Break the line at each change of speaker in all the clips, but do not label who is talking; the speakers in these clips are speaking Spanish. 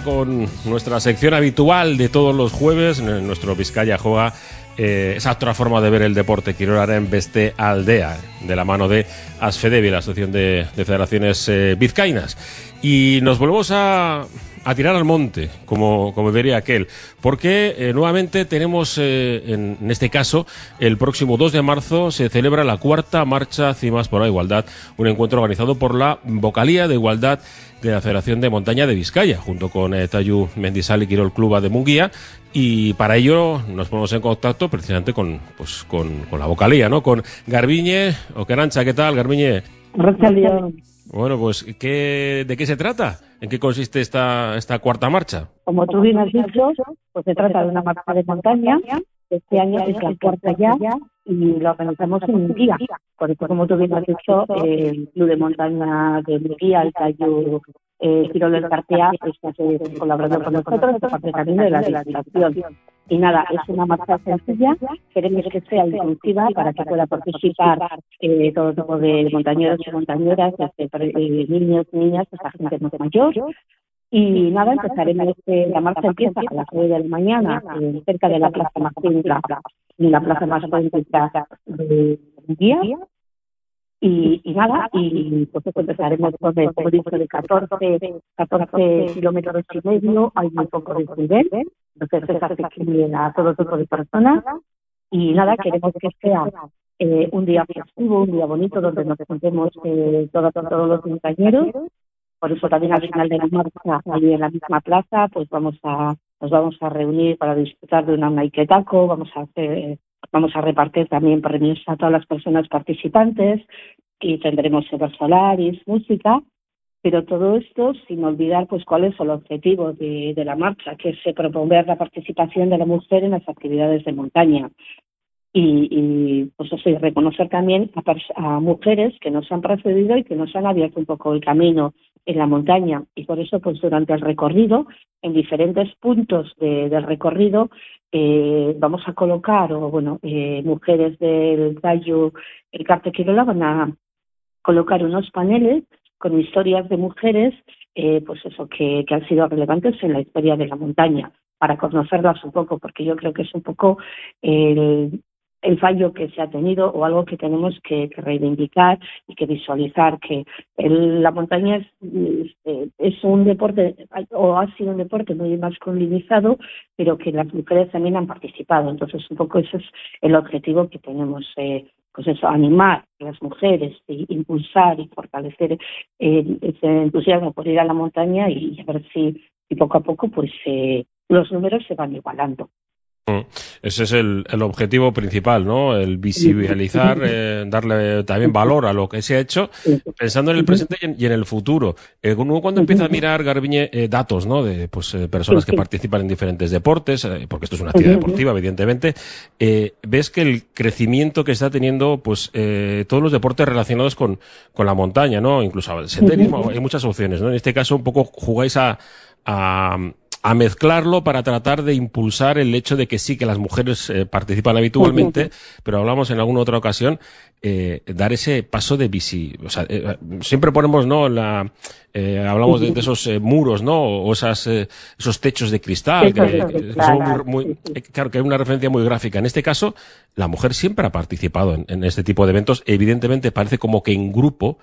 Con nuestra sección habitual de todos los jueves. Nuestro Vizcaya juega eh, esa otra forma de ver el deporte. Quiero en Beste Aldea, de la mano de ASFEDEVI, la Asociación de, Federaciones eh, Vizcainas. Y nos volvemos a, tirar al monte, como, como diría aquel, porque eh, nuevamente tenemos, en, en, este caso, el próximo 2 de marzo se celebra la cuarta marcha Cimas por la Igualdad, un encuentro organizado por la Vocalía de Igualdad de la Federación de Montaña de Vizcaya, junto con eh, Tayu Mendizal y Quirol Cluba de Munguía. Y para ello nos ponemos en contacto precisamente con, pues, con, la vocalía, ¿no? Con Garbiñe Querancha, ¿qué tal, Garbiñe? Bueno, pues ¿qué, ¿de qué se trata? ¿En qué consiste esta, esta cuarta marcha?
Como tú bien has dicho, pues se trata de una marcha de montaña. Este año es la cuarta ya y lo organizamos en un día. Por eso, como tú bien has dicho, el Club de Montaña de Munguía, el Cayo eh, Giro del Cartea, está colaborando con nosotros parte también de la legislación. Y nada, es una marcha sencilla, queremos que sea inclusiva para que pueda participar eh, todo tipo de montañeros y montañeras, este, eh, niños, niñas, esa gente muy mayor, y nada, empezaremos, eh, la marcha empieza a las 9 de la mañana, eh, cerca de la Plaza más céntrica, la plaza más céntrica de día. Y, y nada, y pues empezaremos con el como de 14, 14 kilómetros y medio, hay muy poco de nivel, entonces es accesible a todo tipo de personas. Y nada, queremos que sea eh, un día festivo, un día bonito, donde nos juntemos eh, todos, todos los compañeros por eso también al final de la marcha, allí en la misma plaza, pues vamos a nos vamos a reunir para disfrutar de una maiketaco, vamos a hacer, vamos a repartir también premios a todas las personas participantes y tendremos Ever Solaris, música, pero todo esto sin olvidar pues cuál es el objetivo de, de la marcha, que es promover la participación de la mujer en las actividades de montaña y, y pues y reconocer también a, a, mujeres que nos han precedido y que nos han abierto un poco el camino en la montaña. Y por eso pues durante el recorrido en diferentes puntos de, del recorrido eh, vamos a colocar o bueno eh, mujeres del tallo el Cartequirola van a colocar unos paneles con historias de mujeres eh, pues eso que, que han sido relevantes en la historia de la montaña para conocerlas un poco porque yo creo que es un poco el, el fallo que se ha tenido o algo que tenemos que, reivindicar y que visualizar que la montaña es, eh, es, un deporte o ha sido un deporte muy masculinizado pero que las mujeres también han participado entonces un poco ese es el objetivo que tenemos eh, pues eso animar a las mujeres e impulsar y fortalecer eh, ese entusiasmo por ir a la montaña y ver si, si poco a poco pues eh, los números se van igualando
Mm. Ese es el, el, objetivo principal, ¿no? El visibilizar, eh, darle también valor a lo que se ha hecho, pensando en el presente y en, el futuro. Eh, uno cuando empieza a mirar, Garbiñe, eh, datos, ¿no? De pues, eh, personas que participan en diferentes deportes, eh, porque esto es una actividad deportiva, evidentemente, ves que el crecimiento que está teniendo, pues, todos los deportes relacionados con, con la montaña, ¿no? Incluso el senderismo, hay muchas opciones, ¿no? En este caso, un poco jugáis a, a a mezclarlo para tratar de impulsar el hecho de que sí, que las mujeres eh, participan habitualmente, pero hablamos en alguna otra ocasión, eh, dar ese paso de bici. O sea, eh, siempre ponemos, ¿no? La, eh, hablamos de, de esos muros, ¿no? O esas, esos techos de cristal, que, son muy, muy, claro, que hay una referencia muy gráfica. En este caso, la mujer siempre ha participado en, en este tipo de eventos. Evidentemente, parece como que en grupo,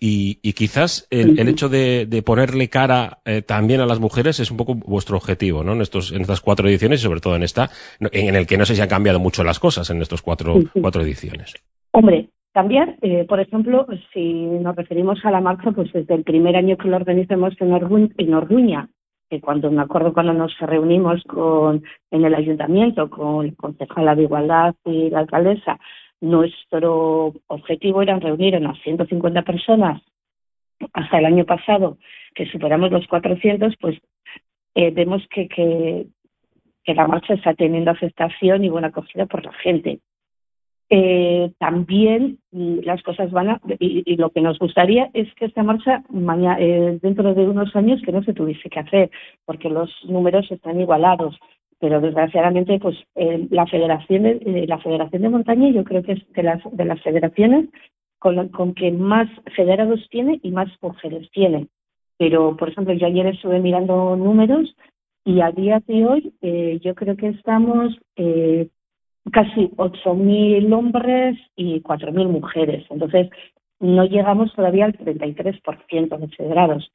y, y quizás el, el, hecho de, de ponerle cara eh, también a las mujeres es un poco vuestro objetivo, ¿no? En, estos, en estas cuatro ediciones y sobre todo en esta, en el que no sé si han cambiado mucho las cosas en estos cuatro, cuatro ediciones.
Hombre, cambiar, eh, por ejemplo, si nos referimos a la marcha, pues desde el primer año que lo organizamos en, en Orduña, que cuando me acuerdo cuando nos reunimos con, en el ayuntamiento con el concejala de Igualdad y la alcaldesa, nuestro objetivo era reunir a unas 150 personas hasta el año pasado, que superamos los 400, pues eh, vemos que, que, la marcha está teniendo aceptación y buena acogida por la gente. Eh, también las cosas van a, y, y, lo que nos gustaría es que esta marcha mañana, eh, dentro de unos años que no se tuviese que hacer, porque los números están igualados pero desgraciadamente pues eh, la federación de, eh, la federación de montaña yo creo que es de las de las federaciones con, con que más federados tiene y más mujeres tiene Pero, por ejemplo, yo ayer estuve mirando números y a día de hoy eh, yo creo que estamos eh, casi 8.000 hombres y 4.000 mujeres. Entonces, no llegamos todavía al 33% de federados.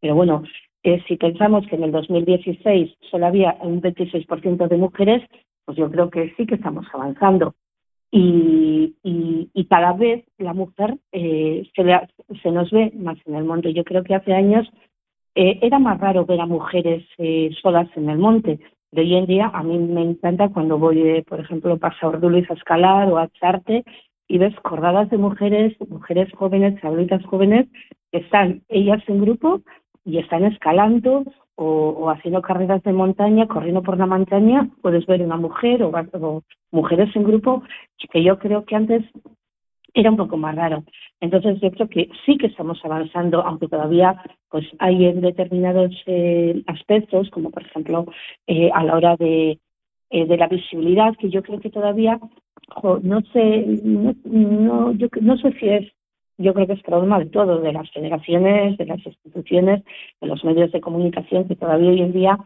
Pero bueno, eh, si pensamos que en el 2016 solo había un 26% de mujeres, pues yo creo que sí que estamos avanzando. Y, y, cada vez la mujer eh, se, se nos ve más en el monte. Yo creo que hace años eh, era más raro ver a mujeres eh, solas en el monte. De hoy en día a mí me encanta cuando voy, eh, por ejemplo, a Orduliz a escalar o a Charte y ves cordadas de mujeres, mujeres jóvenes, chablitas jóvenes, que están ellas en grupo y están escalando o, haciendo carreras de montaña, corriendo por la montaña, puedes ver una mujer o, mujeres en grupo, que yo creo que antes era un poco más raro. Entonces yo creo que sí que estamos avanzando, aunque todavía pues hay en determinados eh, aspectos, como por ejemplo eh, a la hora de, eh, de la visibilidad, que yo creo que todavía, no sé, no sé si es, yo creo que es problema de todo, de las federaciones, de las instituciones, de los medios de comunicación, que todavía hoy en día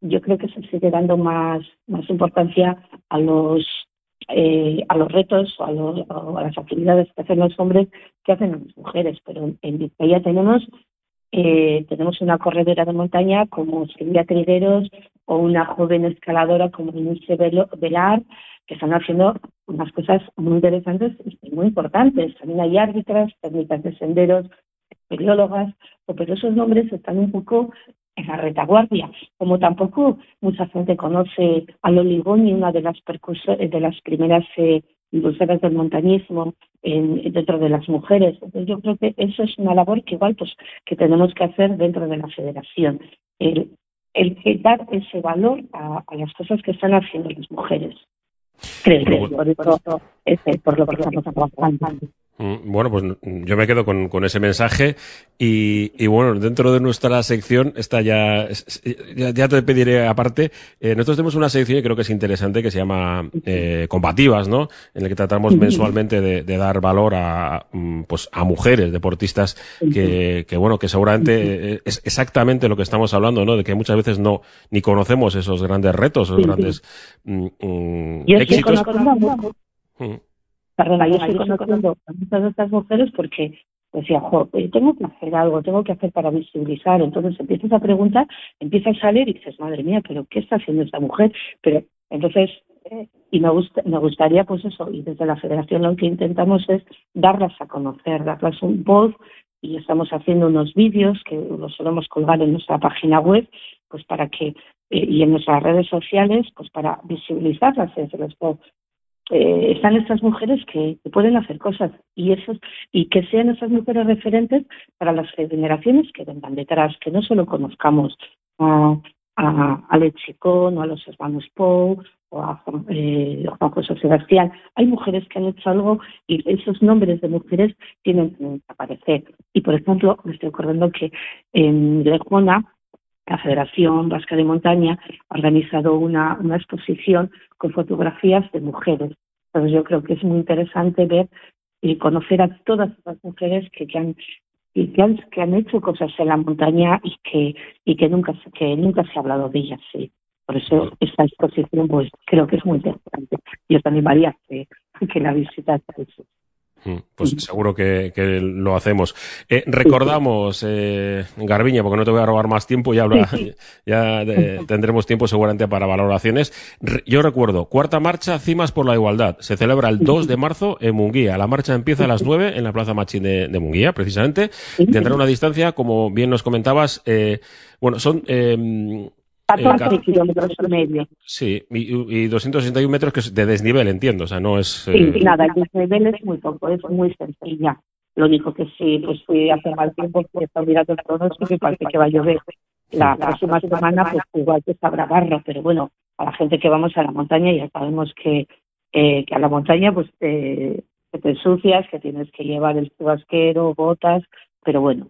yo creo que se sigue dando más, más importancia a los eh, a los retos o a, las actividades que hacen los hombres que hacen las mujeres. Pero en Vizcaya tenemos eh, tenemos una corredora de montaña como Silvia Trigueros o una joven escaladora como Inés Velar, que están haciendo unas cosas muy interesantes y muy importantes. También hay árbitras, técnicas de senderos, periólogas, pero esos nombres están un poco en la retaguardia, como tampoco mucha gente conoce a Loligoni, una de las de las primeras eh, del montañismo dentro de las mujeres. Entonces yo creo que eso es una labor que igual pues que tenemos que hacer dentro de la federación, el dar ese valor a, las cosas que están haciendo las mujeres. Creo, que es por lo que estamos trabajando.
Mm, bueno, pues yo me quedo con, con ese mensaje y, y, bueno, dentro de nuestra sección, esta ya, ya, te pediré aparte, eh, nosotros tenemos una sección que creo que es interesante que se llama eh, Combativas, ¿no? En la que tratamos mensualmente de, de, dar valor a, mm, pues, a mujeres deportistas que, que, bueno, que seguramente eh, es exactamente lo que estamos hablando, ¿no? De que muchas veces no, ni conocemos esos grandes retos, esos grandes mm, éxitos.
Perdona, yo estoy conociendo a muchas de estas mujeres porque decía, jo, eh, tengo que hacer algo, tengo que hacer para visibilizar. Entonces empiezas a preguntar, empiezas a salir y dices, madre mía, pero ¿qué está haciendo esta mujer? Pero entonces, eh, y me, gusta, me gustaría, pues eso, y desde la federación lo que intentamos es darlas a conocer, darlas un voz, y estamos haciendo unos vídeos que los solemos colgar en nuestra página web, pues para que, eh, y en nuestras redes sociales, pues para visibilizarlas, desde los eh, están estas mujeres que, pueden hacer cosas y esos y que sean esas mujeres referentes para las generaciones que vengan detrás, que no solo conozcamos a, a, Lechicón o a los hermanos Pou o a eh, Juan José Sebastián. Hay mujeres que han hecho algo y esos nombres de mujeres tienen que aparecer. Y, por ejemplo, me estoy acordando que en Lejona la Federación Vasca de Montaña ha organizado una, exposición con fotografías de mujeres. Entonces yo creo que es muy interesante ver y conocer a todas las mujeres que, han y que han, hecho cosas en la montaña y que y que nunca que nunca se ha hablado de ellas sí. Por eso esta exposición pues creo que es muy interesante. Yo también animaría que, que la visitase
Mm, pues seguro que, lo hacemos. Eh, recordamos, eh, Garbiña, porque no te voy a robar más tiempo, ya, ya eh, tendremos tiempo seguramente para valoraciones. yo recuerdo, cuarta marcha, Cimas por la Igualdad. Se celebra el 2 de marzo en Munguía. La marcha empieza a las 9 en la Plaza Machín de, de Munguía, precisamente. Tendrá una distancia, como bien nos comentabas, eh, bueno, son em,
14 eh, kilómetros y medio.
Sí, y, y, 261 metros que es de desnivel, entiendo, o sea, no es...
Sí, eh, nada, el desnivel es muy poco, es muy sencilla. Lo único que sí, pues fui hace mal tiempo, porque está mirando el pronóstico y parece que va a llover. La próxima semana, pues igual que sabrá barro, pero bueno, a la gente que vamos a la montaña ya sabemos que, eh, que a la montaña pues te, te ensucias, que tienes que llevar el chubasquero, botas, pero bueno,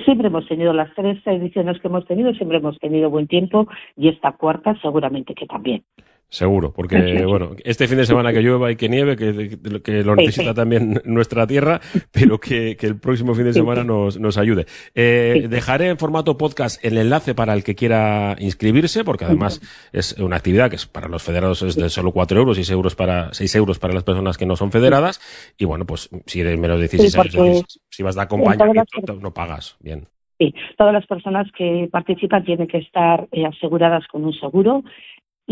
siempre hemos tenido las tres ediciones que hemos tenido, siempre hemos tenido buen tiempo y esta cuarta seguramente que también.
Seguro, porque bueno, este fin de semana que llueva y que nieve, que, que lo necesita también nuestra tierra, pero que, el próximo fin de semana nos, nos ayude. Eh, dejaré en formato podcast el enlace para el que quiera inscribirse, porque además es una actividad que es para los federados es de solo 4 euros, 6 euros para, 6 euros para las personas que no son federadas. Y bueno, pues si eres menos de 16 años, si vas de acompañamiento, no pagas. Bien.
Sí, todas las personas que participan tienen que estar eh, aseguradas con un seguro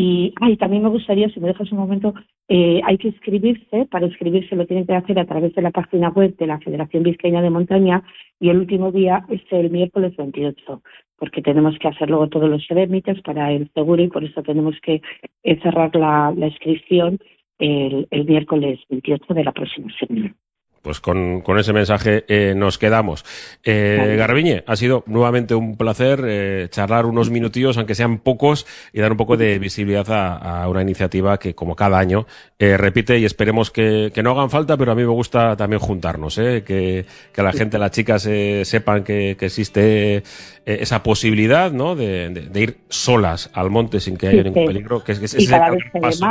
y ay, también me gustaría, si me dejas un momento, eh, hay que inscribirse. Para inscribirse lo tienen que hacer a través de la página web de la Federación Vizcaína de Montaña y el último día es el miércoles 28, porque tenemos que hacer luego todos los trámites para el seguro y por eso tenemos que eh, cerrar la, inscripción el, el miércoles 28 de la próxima semana
pues con, con, ese mensaje eh, nos quedamos. Eh, Garbiñe, ha sido nuevamente un placer eh, charlar unos minutillos, aunque sean pocos, y dar un poco de visibilidad a, a una iniciativa que, como cada año, eh, repite y esperemos que, que, no hagan falta, pero a mí me gusta también juntarnos, ¿eh? que, que la gente, las chicas, eh, sepan que, que existe eh, esa posibilidad ¿no? De, de, de, ir solas al monte sin que haya ningún peligro, que, es, que es, ese gran paso.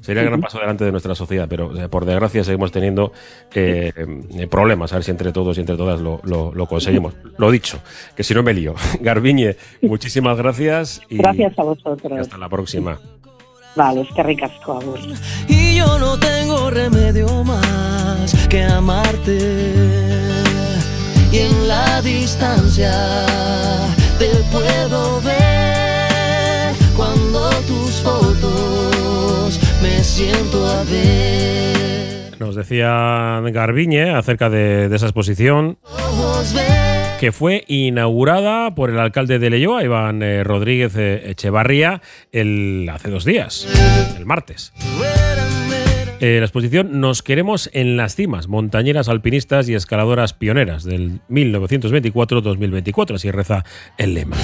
Sería el gran paso adelante de nuestra sociedad, pero eh, por desgracia seguimos teniendo eh, eh, problemas. A ver si entre todos y entre todas lo, lo, lo, conseguimos. Lo dicho, que si no me lío. Garbiñe, muchísimas gracias.
Y, gracias a vosotros.
Hasta la próxima.
Vale, es que ricasco.
Y yo no tengo remedio más que amarte. Y en la distancia te puedo ver cuando tus fotos me siento a ver.
Nos decía Garbiñe acerca de, de esa exposición que fue inaugurada por el alcalde de Leyoa, Iván eh, Rodríguez eh, Echevarría, el, hace dos días, el martes. Eh, la exposición Nos queremos en las cimas, montañeras, alpinistas y escaladoras pioneras del 1924-2024, así reza el lema.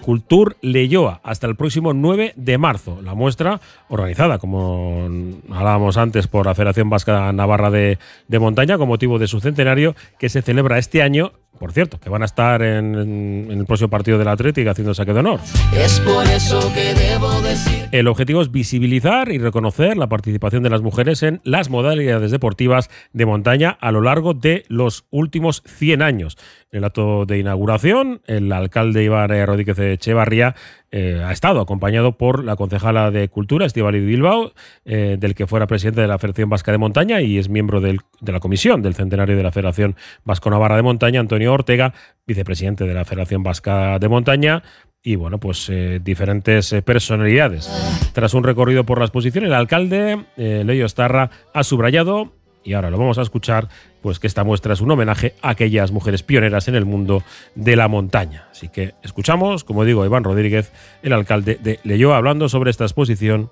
Cultur Leyoa, hasta el próximo 9 de marzo. La muestra, organizada, como hablábamos antes, por la Federación Vasca Navarra de, de Montaña, con motivo de su centenario, que se celebra este año por cierto, que van a estar en, en, el próximo partido del Atlético haciendo saque de honor.
Es por eso que debo decir.
El objetivo es visibilizar y reconocer la participación de las mujeres en las modalidades deportivas de montaña a lo largo de los últimos 100 años. En el acto de inauguración, el alcalde Iván Rodríguez Echevarría eh, ha estado acompañado por la concejala de Cultura, Estivali Bilbao, eh, del que fuera presidente de la Federación Vasca de Montaña y es miembro de la comisión del centenario de la Federación Vasco-Navarra de Montaña, Antonio Ortega, vicepresidente de la Federación Vasca de Montaña, y bueno, pues eh, diferentes personalidades. Tras un recorrido por la exposición, el alcalde, eh, Leyo Starra, ha subrayado, y ahora lo vamos a escuchar, pues que esta muestra es un homenaje a aquellas mujeres pioneras en el mundo de la montaña. Así que escuchamos, como digo, Iván Rodríguez, el alcalde de Leyo, hablando sobre esta exposición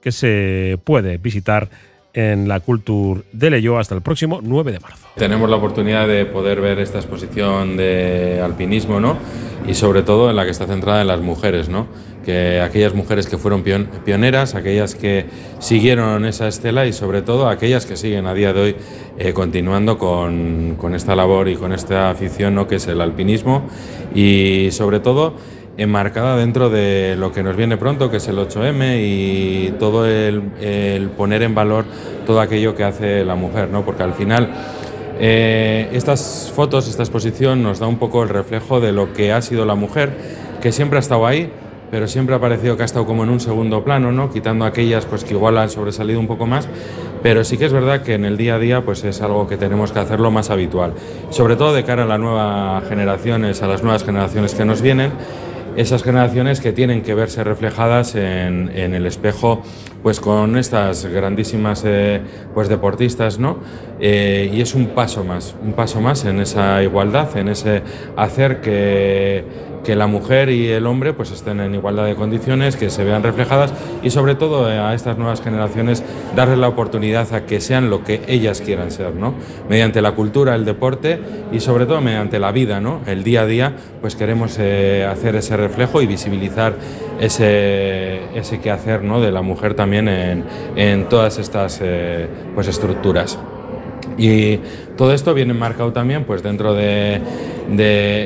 que se puede visitar en la Culture de Leyo hasta el próximo 9 de marzo.
Tenemos la oportunidad de poder ver esta exposición de alpinismo, ¿no? Y sobre todo en la que está centrada en las mujeres, ¿no? Que aquellas mujeres que fueron pioneras, aquellas que siguieron esa estela y sobre todo aquellas que siguen a día de hoy eh, continuando con, con, esta labor y con esta afición, ¿no? Que es el alpinismo y sobre todo enmarcada dentro de lo que nos viene pronto, que es el 8M y todo el, poner en valor todo aquello que hace la mujer, ¿no? Porque al final eh, estas fotos, esta exposición nos da un poco el reflejo de lo que ha sido la mujer, que siempre ha estado ahí, pero siempre ha parecido que ha estado como en un segundo plano, ¿no? quitando aquellas pues, que igual han sobresalido un poco más, pero sí que es verdad que en el día a día pues, es algo que tenemos que hacerlo más habitual, sobre todo de cara a las nuevas generaciones, a las nuevas generaciones que nos vienen esas generaciones que tienen que verse reflejadas en, en el espejo pues con estas grandísimas eh, pues deportistas no eh, y es un paso más un paso más en esa igualdad en ese hacer que que la mujer y el hombre pues estén en igualdad de condiciones, que se vean reflejadas y sobre todo eh, a estas nuevas generaciones darles la oportunidad a que sean lo que ellas quieran ser, ¿no? Mediante la cultura, el deporte y sobre todo mediante la vida, ¿no? El día a día, pues queremos eh, hacer ese reflejo y visibilizar ese, ese quehacer, ¿no? De la mujer también en, en todas estas eh, pues estructuras. Y todo esto viene marcado también pues dentro de,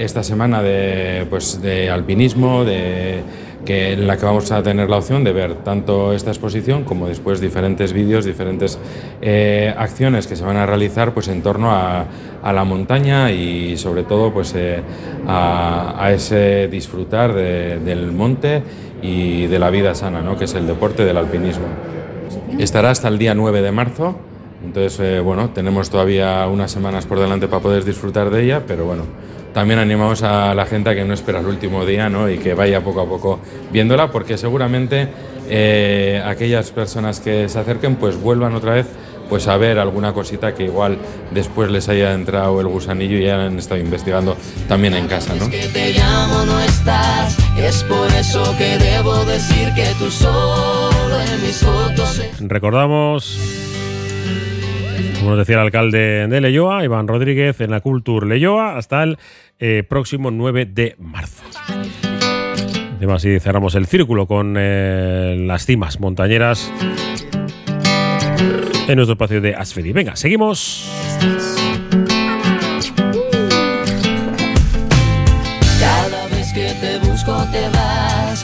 esta semana de, pues, de alpinismo, de, que en la que vamos a tener la opción de ver tanto esta exposición como después diferentes vídeos, diferentes eh, acciones que se van a realizar pues en torno a, la montaña y sobre todo pues eh, a, ese disfrutar del monte y de la vida sana, ¿no? que es el deporte del alpinismo. Estará hasta el día 9 de marzo, entonces eh, bueno, tenemos todavía unas semanas por delante para poder disfrutar de ella, pero bueno, también animamos a la gente a que no espera el último día ¿no? y que vaya poco a poco viéndola, porque seguramente eh, aquellas personas que se acerquen pues vuelvan otra vez pues a ver alguna cosita que igual después les haya entrado el gusanillo y ya han estado investigando también en casa, ¿no?
que te llamo no estás, es por eso que debo decir que tú solo en mis fotos.
Recordamos como nos decía el alcalde de Leyoa, Iván Rodríguez, en la Culture Leyoa, hasta el eh, próximo 9 de marzo. Además, así cerramos el círculo con eh, las cimas montañeras en nuestro espacio de Asfedi. Venga, seguimos.
Cada vez que te busco te vas y